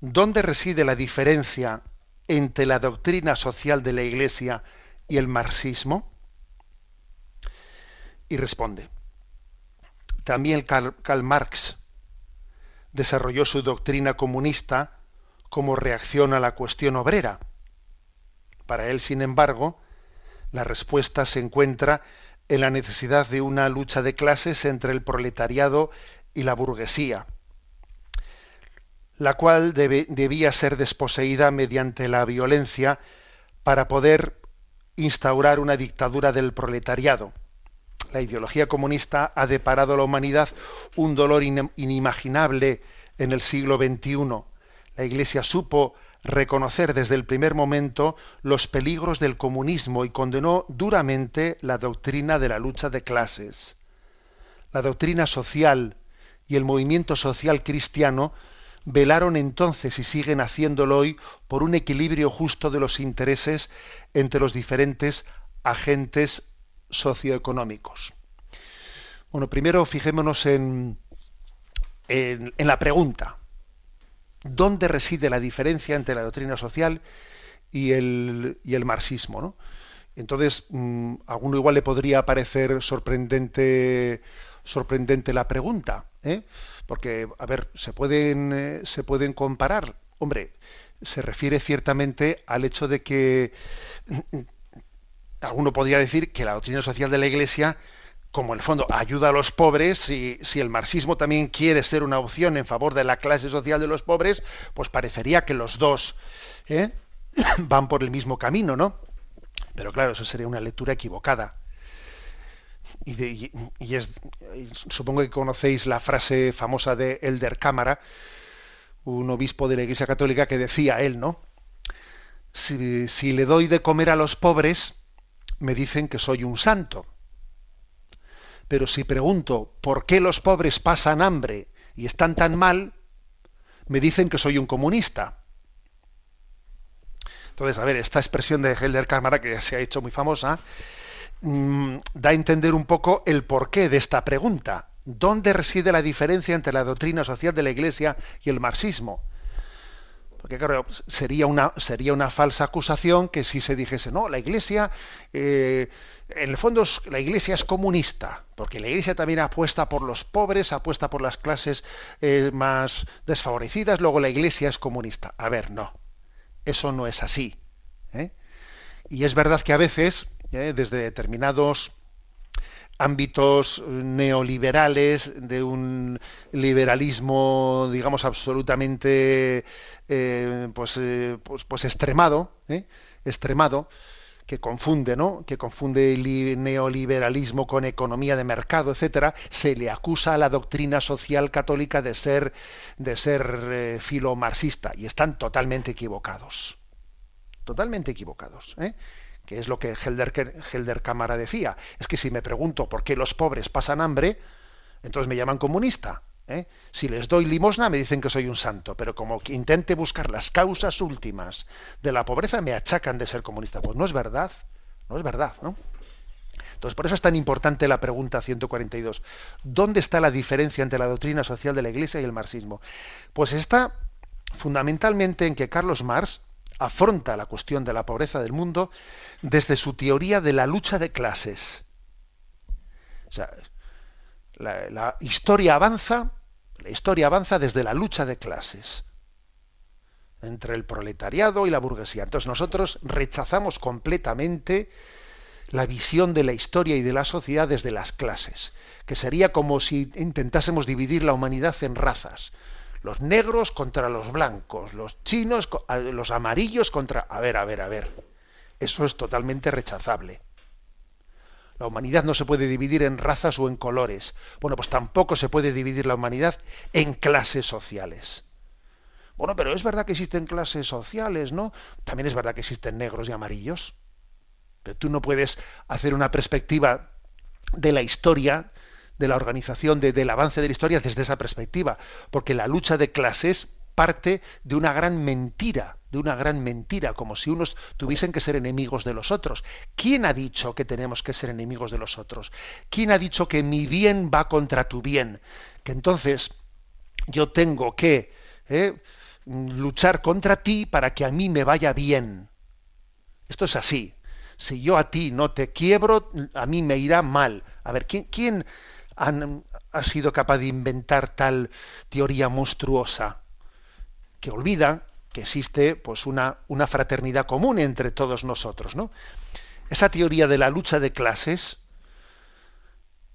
¿dónde reside la diferencia entre la doctrina social de la Iglesia el marxismo? Y responde, también Karl, Karl Marx desarrolló su doctrina comunista como reacción a la cuestión obrera. Para él, sin embargo, la respuesta se encuentra en la necesidad de una lucha de clases entre el proletariado y la burguesía, la cual debe, debía ser desposeída mediante la violencia para poder instaurar una dictadura del proletariado. La ideología comunista ha deparado a la humanidad un dolor inimaginable en el siglo XXI. La Iglesia supo reconocer desde el primer momento los peligros del comunismo y condenó duramente la doctrina de la lucha de clases. La doctrina social y el movimiento social cristiano velaron entonces y siguen haciéndolo hoy por un equilibrio justo de los intereses entre los diferentes agentes socioeconómicos. Bueno, primero fijémonos en, en, la pregunta. ¿Dónde reside la diferencia entre la doctrina social y el, y el marxismo? Entonces, mmm, a alguno igual le podría parecer sorprendente, sorprendente la pregunta, ¿eh? porque, a ver, se pueden, eh, se pueden comparar. Hombre, se refiere ciertamente al hecho de que alguno podría decir que la doctrina social de la Iglesia, como en el fondo ayuda a los pobres, si, si, el marxismo también quiere ser una opción en favor de la clase social de los pobres, pues parecería que los dos ¿eh? van por el mismo camino, ¿no? Pero claro, eso sería una lectura equivocada. Y, es, supongo que conocéis la frase famosa de Elder Cámara, un obispo de la Iglesia Católica que decía él, ¿no? Si, si le doy de comer a los pobres, me dicen que soy un santo. Pero si pregunto por qué los pobres pasan hambre y están tan mal, me dicen que soy un comunista. Entonces, a ver, esta expresión de Helder Cámara, que se ha hecho muy famosa, mmm, da a entender un poco el porqué de esta pregunta. ¿Dónde reside la diferencia entre la doctrina social de la Iglesia y el marxismo? Porque claro, sería una, sería una falsa acusación que si se dijese, no, la Iglesia, eh, en el fondo la Iglesia es comunista, porque la Iglesia también apuesta por los pobres, apuesta por las clases eh, más desfavorecidas, luego la Iglesia es comunista. A ver, no, eso no es así. ¿eh? Y es verdad que a veces, ¿eh? desde determinados ámbitos neoliberales, de un liberalismo, digamos, absolutamente eh, pues, eh, pues, pues, extremado, extremado, que confunde, ¿no? Que confunde el neoliberalismo con economía de mercado, etcétera, se le acusa a la doctrina social católica de ser de ser filomarxista y están totalmente equivocados. Totalmente equivocados, ¿eh? Que es lo que Helder, Cámara decía, es que si me pregunto por qué los pobres pasan hambre, entonces me llaman comunista. ¿Eh? Si les doy limosna me dicen que soy un santo, pero como intente buscar las causas últimas de la pobreza me achacan de ser comunista. Pues no es verdad, no es verdad, ¿no? Entonces, por eso es tan importante la pregunta 142. ¿Dónde está la diferencia entre la doctrina social de la Iglesia y el marxismo? Pues está fundamentalmente en que Carlos Marx afronta la cuestión de la pobreza del mundo desde su teoría de la lucha de clases. O sea, la, historia avanza, la historia avanza desde la lucha de clases entre el proletariado y la burguesía. Entonces nosotros rechazamos completamente la visión de la historia y de la sociedad desde las clases, que sería como si intentásemos dividir la humanidad en razas. Los negros contra los blancos, los chinos, los amarillos contra... A ver, a ver, a ver. Eso es totalmente rechazable. La humanidad no se puede dividir en razas o en colores. Bueno, pues tampoco se puede dividir la humanidad en clases sociales. Bueno, pero es verdad que existen clases sociales, ¿no? También es verdad que existen negros y amarillos. Pero tú no puedes hacer una perspectiva de la historia, de la organización, de- del avance de la historia desde esa perspectiva, porque la lucha de clases parte de una gran mentira, de una gran mentira, como si unos tuviesen que ser enemigos de los otros. ¿Quién ha dicho que tenemos que ser enemigos de los otros? ¿Quién ha dicho que mi bien va contra tu bien? Que entonces yo tengo que eh, luchar contra ti para que a mí me vaya bien. Esto es así. Si yo a ti no te quiebro, a mí me irá mal. A ver, ¿quién, quién han- ha sido capaz de inventar tal teoría monstruosa? Que olvida que existe pues, una, una fraternidad común entre todos nosotros. ¿no? Esa teoría de la lucha de clases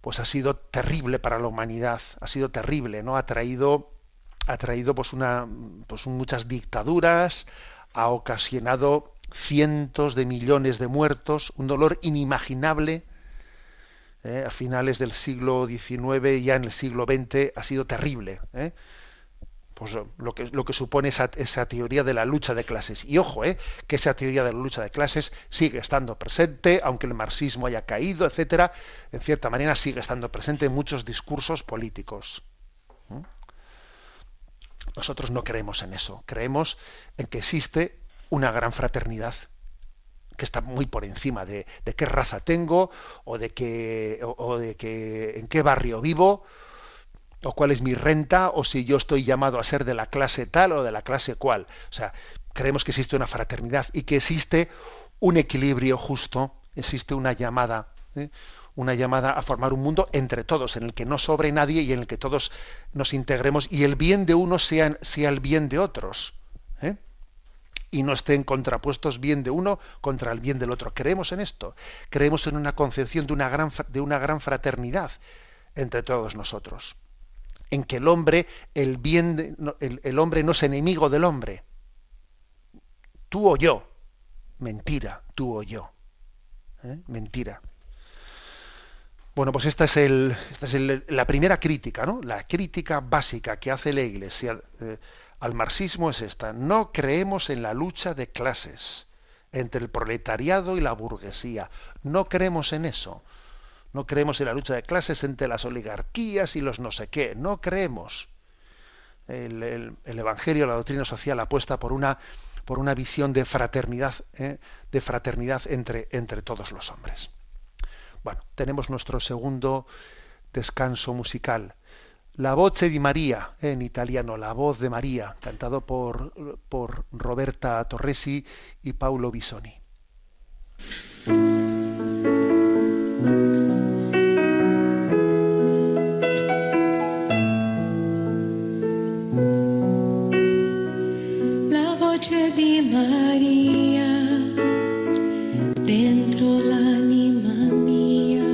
pues ha sido terrible para la humanidad, ha sido terrible, ¿no? Ha traído, ha traído pues una, pues muchas dictaduras, ha ocasionado cientos de millones de muertos, un dolor inimaginable. ¿Eh? A finales del siglo XIX, ya en el siglo XX, ha sido terrible. ¿eh? Pues lo que, lo que supone esa, esa teoría de la lucha de clases. Y ojo, ¿eh? que esa teoría de la lucha de clases sigue estando presente, aunque el marxismo haya caído, etcétera, en cierta manera sigue estando presente en muchos discursos políticos. ¿Mm? Nosotros no creemos en eso, creemos en que existe una gran fraternidad que está muy por encima de, de qué raza tengo o de qué o, de qué en qué barrio vivo o cuál es mi renta o si yo estoy llamado a ser de la clase tal o de la clase cual. O sea, creemos que existe una fraternidad y que existe un equilibrio justo, existe una llamada, ¿eh? una llamada a formar un mundo entre todos, en el que no sobre nadie y en el que todos nos integremos y el bien de unos sea, sea el bien de otros. Y no estén contrapuestos bien de uno contra el bien del otro. Creemos en esto, creemos en una concepción de una gran, de una gran fraternidad entre todos nosotros, en que el hombre, el bien, el hombre no es enemigo del hombre, tú o yo, mentira, tú o yo, ¿eh? mentira. Bueno, pues esta es, el, esta es el- la primera crítica, ¿no? La crítica básica que hace la Iglesia eh, al marxismo es esta. No creemos en la lucha de clases entre el proletariado y la burguesía. No creemos en eso. No creemos en la lucha de clases entre las oligarquías y los no sé qué. No creemos. El, el- el Evangelio, la doctrina social apuesta por una, por una visión de fraternidad, ¿eh? de fraternidad entre, entre todos los hombres. Bueno, tenemos nuestro segundo descanso musical. La voce di María, en italiano, La voz de María, cantado por, por Roberta Torresi y Paulo Bisoni. La voce di Maria dentro l'anima mia,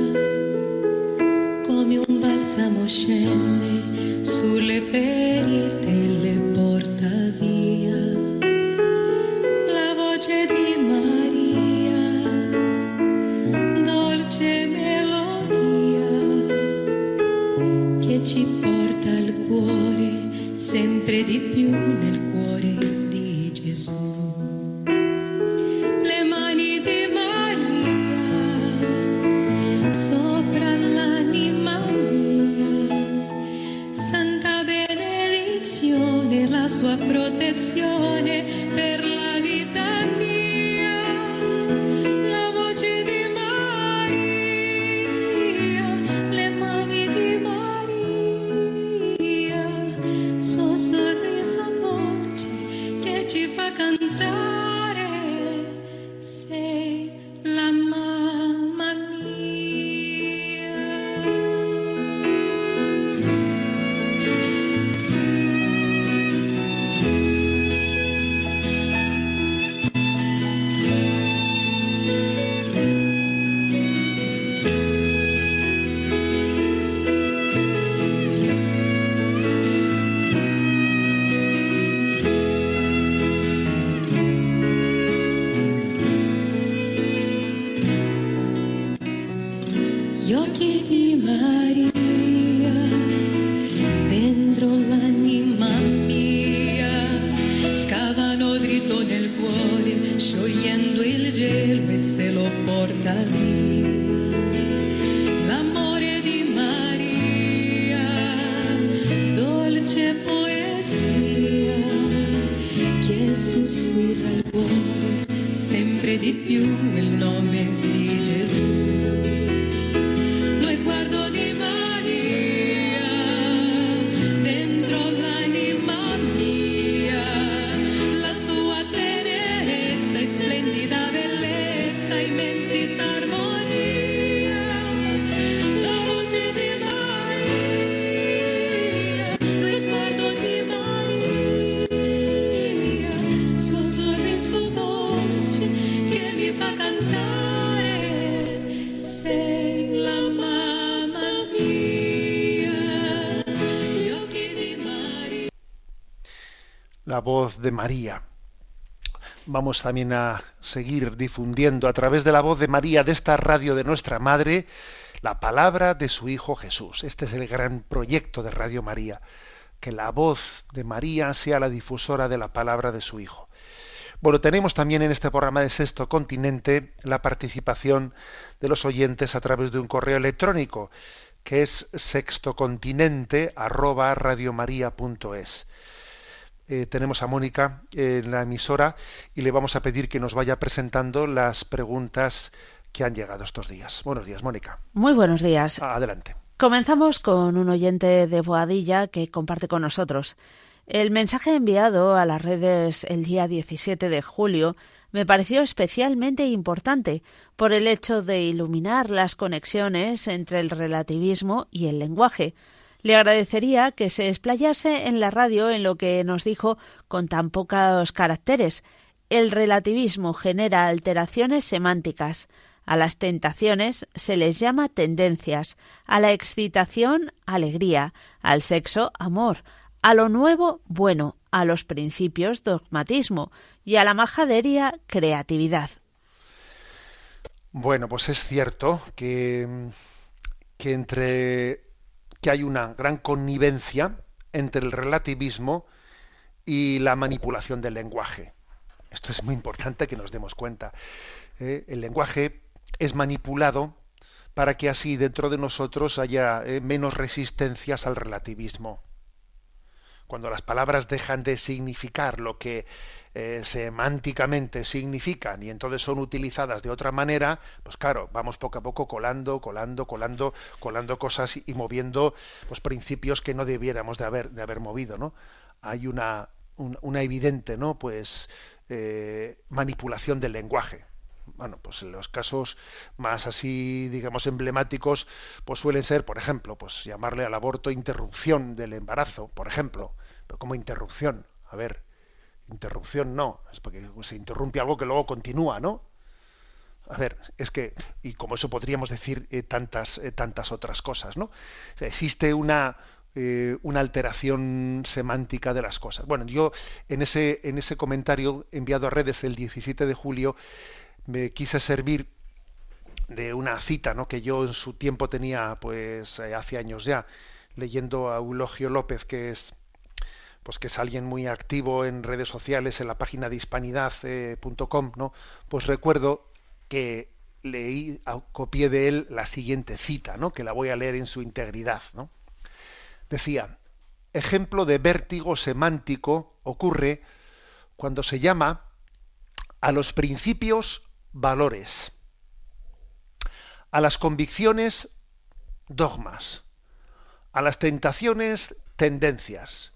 come un balsamo scende sulle ferite le porta via. La voce di Maria, dolce melodia che ci porta al cuore sempre di più nel la voz de María. Vamos también a seguir difundiendo a través de la voz de María, de esta radio de nuestra Madre, la palabra de su Hijo Jesús. Este es el gran proyecto de Radio María, que la voz de María sea la difusora de la palabra de su Hijo. Bueno, tenemos también en este programa de Sexto Continente la participación de los oyentes a través de un correo electrónico, que es sextocontinente@radiomaria.es. Eh, tenemos a Mónica en la emisora y le vamos a pedir que nos vaya presentando las preguntas que han llegado estos días. Buenos días, Mónica. Muy buenos días. Adelante. Comenzamos con un oyente de Boadilla que comparte con nosotros. El mensaje enviado a las redes el día 17 de julio me pareció especialmente importante por el hecho de iluminar las conexiones entre el relativismo y el lenguaje. Le agradecería que se explayase en la radio en lo que nos dijo con tan pocos caracteres. El relativismo genera alteraciones semánticas. A las tentaciones se les llama tendencias, a la excitación alegría, al sexo amor, a lo nuevo bueno, a los principios dogmatismo y a la majadería creatividad. Bueno, pues es cierto que, que entre que hay una gran connivencia entre el relativismo y la manipulación del lenguaje. Esto es muy importante que nos demos cuenta. Eh, el lenguaje es manipulado para que así dentro de nosotros haya eh, menos resistencias al relativismo. Cuando las palabras dejan de significar lo que eh, semánticamente significan y entonces son utilizadas de otra manera, pues claro, vamos poco a poco colando, colando, colando, colando cosas y, moviendo pues principios que no debiéramos de haber, de haber movido, ¿no? Hay una, un- una evidente, ¿no? Pues eh, manipulación del lenguaje. Bueno, pues los casos más así, digamos, emblemáticos, pues suelen ser, por ejemplo, pues llamarle al aborto interrupción del embarazo, por ejemplo. Pero como interrupción, a ver, interrupción no, es porque se interrumpe algo que luego continúa, ¿no? A ver, es que, y como eso podríamos decir eh, tantas, eh, tantas otras cosas, ¿no? O sea, existe una, eh, una alteración semántica de las cosas. Bueno, yo en ese, en ese comentario enviado a redes el 17 de julio me quise servir de una cita ¿no? que yo en su tiempo tenía pues eh, hace años ya leyendo a Eulogio López que es pues que es alguien muy activo en redes sociales en la página de hispanidad.com no pues recuerdo que leí copié de él la siguiente cita no que la voy a leer en su integridad no decía ejemplo de vértigo semántico ocurre cuando se llama a los principios valores, a las convicciones dogmas, a las tentaciones tendencias,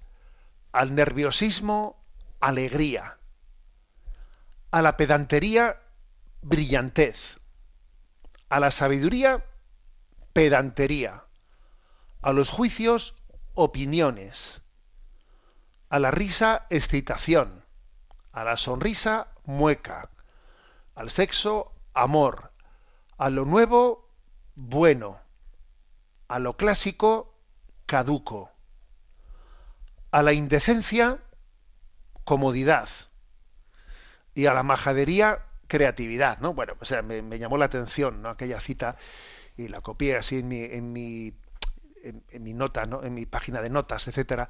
al nerviosismo alegría, a la pedantería brillantez, a la sabiduría pedantería, a los juicios opiniones, a la risa excitación, a la sonrisa mueca, al sexo amor, a lo nuevo bueno, a lo clásico caduco, a la indecencia comodidad y a la majadería creatividad, ¿no? Bueno, o sea, me, llamó la atención, ¿no? Aquella cita y la copié así en mi, en mi, en mi nota, ¿no? En mi página de notas, etcétera.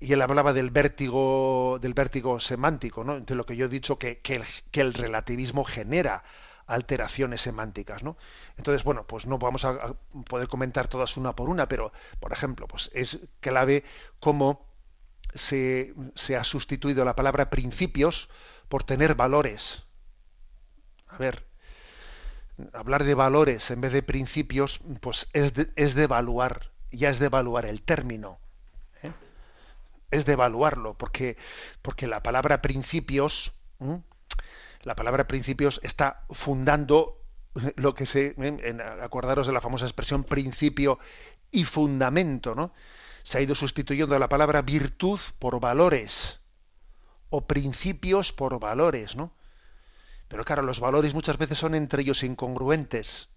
Y él hablaba del vértigo, del vértigo semántico, ¿no? De lo que yo he dicho que, que, el, relativismo genera alteraciones semánticas, ¿no? Entonces, bueno, pues no vamos a, poder comentar todas una por una, pero, por ejemplo, pues es clave cómo se, se ha sustituido la palabra principios por tener valores. A ver, hablar de valores en vez de principios, pues es de, es de evaluar, ya es de evaluar el término. Es de evaluarlo, porque, porque la palabra principios, la palabra principios está fundando lo que se, acordaros de la famosa expresión principio y fundamento, ¿no? Se ha ido sustituyendo la palabra virtud por valores o principios por valores, ¿no? Pero claro, los valores muchas veces son entre ellos incongruentes.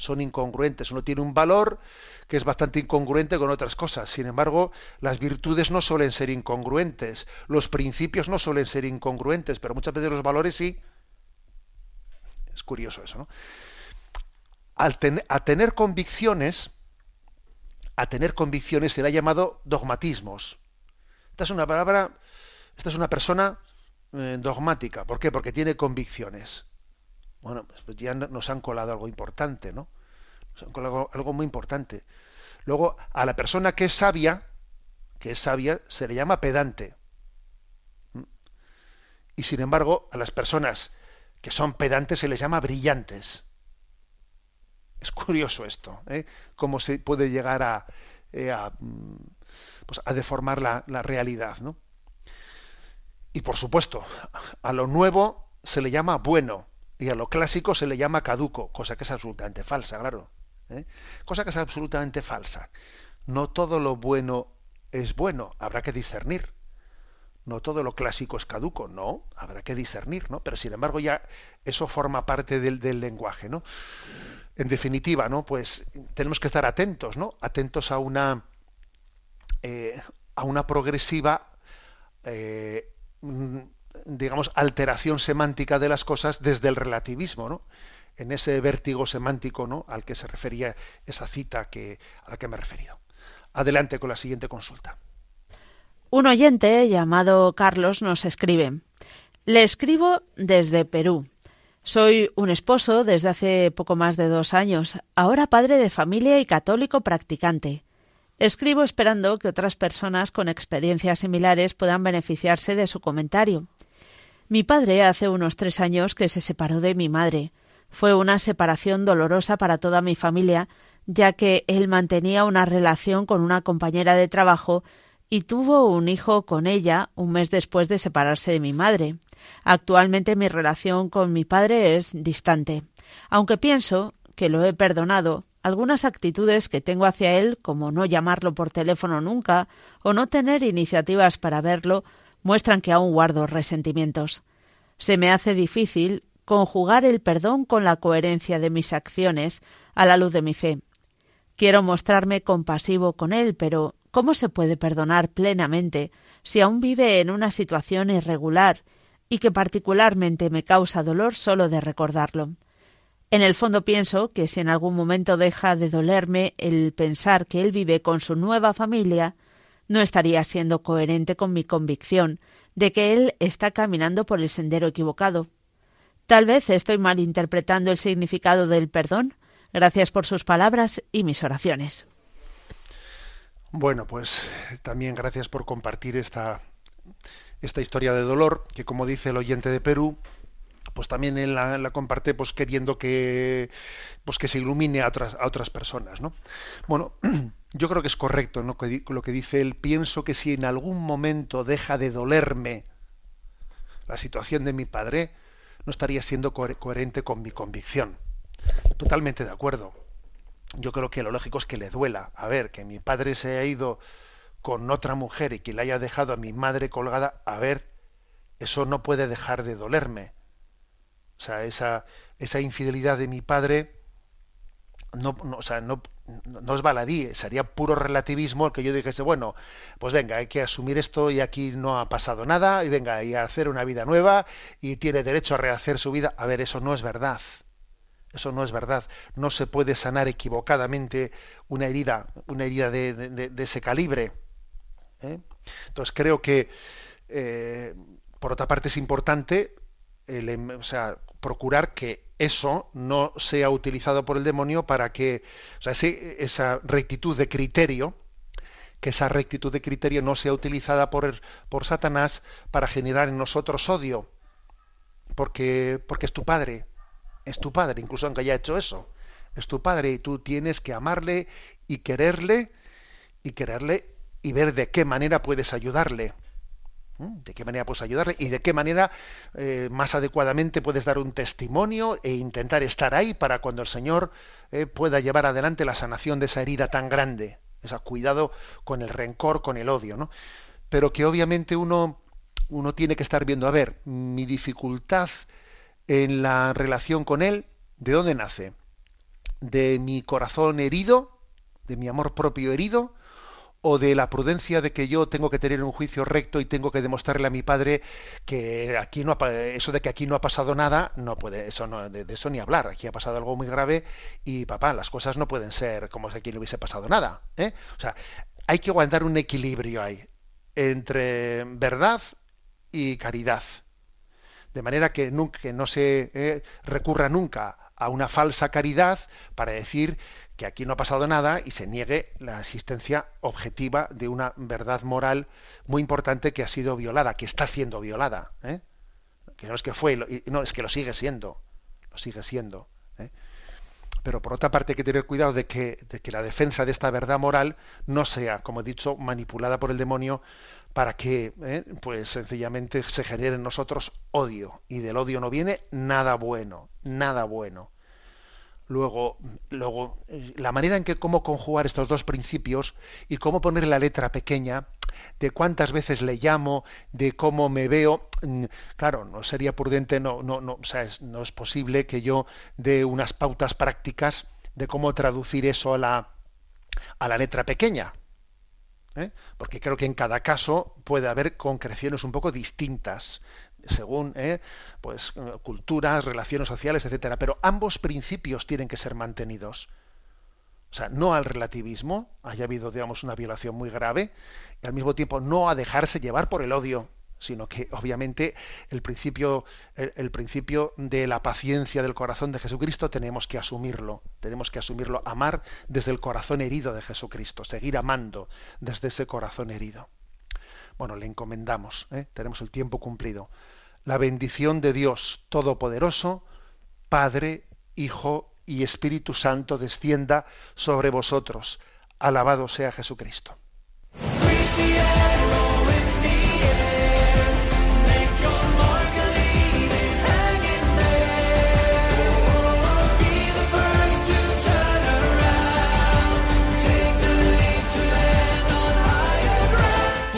Son incongruentes. Uno tiene un valor que es bastante incongruente con otras cosas. Sin embargo, las virtudes no suelen ser incongruentes. Los principios no suelen ser incongruentes, pero muchas veces los valores sí. Es curioso eso, ¿no? A tener convicciones, a tener convicciones se le ha llamado dogmatismos. Esta es una palabra, esta es una persona eh, dogmática. ¿Por qué? Porque tiene convicciones. Bueno, pues ya nos han colado algo importante, ¿no? Nos han colado algo muy importante. Luego, a la persona que es sabia, que es sabia, se le llama pedante. Y sin embargo, a las personas que son pedantes se les llama brillantes. Es curioso esto, ¿eh? cómo se puede llegar a, eh, a, pues a deformar la realidad, ¿no? Y por supuesto, a lo nuevo se le llama bueno y a lo clásico se le llama caduco, cosa que es absolutamente falsa, claro. ¿eh? Cosa que es absolutamente falsa. No todo lo bueno es bueno, habrá que discernir. No todo lo clásico es caduco, no, habrá que discernir, ¿no? Pero sin embargo ya eso forma parte del, del lenguaje, ¿no? En definitiva, ¿no? Pues tenemos que estar atentos, ¿no? Atentos a una eh, a una progresiva eh, digamos, alteración semántica de las cosas desde el relativismo, ¿no? En ese vértigo semántico, ¿no? Al que se refería esa cita que, a la que me he referido. Adelante con la siguiente consulta. Un oyente llamado Carlos nos escribe. Le escribo desde Perú. Soy un esposo desde hace poco más de dos años, ahora padre de familia y católico practicante. Escribo esperando que otras personas con experiencias similares puedan beneficiarse de su comentario. Mi padre hace unos tres años que se separó de mi madre. Fue una separación dolorosa para toda mi familia, ya que él mantenía una relación con una compañera de trabajo y tuvo un hijo con ella un mes después de separarse de mi madre. Actualmente mi relación con mi padre es distante. Aunque pienso que lo he perdonado, algunas actitudes que tengo hacia él, como no llamarlo por teléfono nunca o no tener iniciativas para verlo, muestran que aún guardo resentimientos. Se me hace difícil conjugar el perdón con la coherencia de mis acciones a la luz de mi fe. Quiero mostrarme compasivo con él, pero ¿cómo se puede perdonar plenamente si aún vive en una situación irregular y que particularmente me causa dolor solo de recordarlo? En el fondo pienso que si en algún momento deja de dolerme el pensar que él vive con su nueva familia, no estaría siendo coherente con mi convicción de que él está caminando por el sendero equivocado. Tal vez estoy malinterpretando el significado del perdón. Gracias por sus palabras y mis oraciones. Bueno, pues también gracias por compartir esta, esta historia de dolor, que como dice el oyente de Perú, pues también él la, la, comparte pues queriendo que pues que se ilumine a otras a otras personas no bueno yo creo que es correcto ¿no? lo que dice él. Pienso que si en algún momento deja de dolerme la situación de mi padre no estaría siendo co coherente con mi convicción. Totalmente de acuerdo. Yo creo que lo lógico es que le duela. A ver que mi padre se haya ido con otra mujer y que le haya dejado a mi madre colgada a ver eso no puede dejar de dolerme o sea, esa, esa infidelidad de mi padre no, no, o sea, no, no es baladí, sería puro relativismo el que yo dijese, bueno, pues venga, hay que asumir esto y aquí no ha pasado nada, y venga, y a hacer una vida nueva, y tiene derecho a rehacer su vida. A ver, eso no es verdad. Eso no es verdad. No se puede sanar equivocadamente una herida, una herida de, de- de ese calibre. ¿eh? Entonces creo que, eh, por otra parte, es importante em- o sea, procurar que eso no sea utilizado por el demonio para que, o sea, ese- esa rectitud de criterio, que esa rectitud de criterio no sea utilizada por, por Satanás para generar en nosotros odio, porque, porque es tu padre, es tu padre, incluso aunque haya hecho eso, es tu padre y tú tienes que amarle y quererle y quererle y ver de qué manera puedes ayudarle. ¿Mm? ¿De qué manera puedes ayudarle? Y de qué manera eh, más adecuadamente puedes dar un testimonio e intentar estar ahí para cuando el Señor eh, pueda llevar adelante la sanación de esa herida tan grande. O sea, cuidado con el rencor, con el odio, ¿no? Pero que obviamente uno, uno tiene que estar viendo, a ver, mi dificultad en la relación con Él, ¿de dónde nace? ¿De mi corazón herido? ¿De mi amor propio herido? O de la prudencia de que yo tengo que tener un juicio recto y tengo que demostrarle a mi padre que aquí no ha eso de que aquí no ha pasado nada no puede eso no de, eso ni hablar aquí ha pasado algo muy grave y papá las cosas no pueden ser como si aquí no hubiese pasado nada ¿eh? o sea hay que guardar un equilibrio ahí entre verdad y caridad de manera que nunca no se eh, recurra nunca a una falsa caridad para decir que aquí no ha pasado nada y se niegue la existencia objetiva de una verdad moral muy importante que ha sido violada, que está siendo violada. ¿eh? Que no es que fue, no, es que lo sigue siendo. Lo sigue siendo. ¿eh? Pero por otra parte hay que tener cuidado de que, de que la defensa de esta verdad moral no sea, como he dicho, manipulada por el demonio para que, ¿eh? pues sencillamente se genere en nosotros odio. Y del odio no viene nada bueno, nada bueno. Luego, luego, eh, la manera en que cómo conjugar estos dos principios y cómo poner la letra pequeña, de cuántas veces le llamo, de cómo me veo, mm, claro, no sería prudente, no, no, no, o sea, no es posible que yo dé unas pautas prácticas de cómo traducir eso a la, a la letra pequeña. ¿eh? Porque creo que en cada caso puede haber concreciones un poco distintas según ¿eh? pues eh, culturas, relaciones sociales, etcétera. Pero ambos principios tienen que ser mantenidos. O sea, no al relativismo, haya habido, digamos, una violación muy grave, y al mismo tiempo no a dejarse llevar por el odio, sino que obviamente el principio, el, el principio de la paciencia del corazón de Jesucristo tenemos que asumirlo, tenemos que asumirlo, amar desde el corazón herido de Jesucristo, seguir amando desde ese corazón herido. Bueno, le encomendamos, ¿eh? tenemos el tiempo cumplido. La bendición de Dios Todopoderoso, Padre, Hijo y Espíritu Santo descienda sobre vosotros. Alabado sea Jesucristo.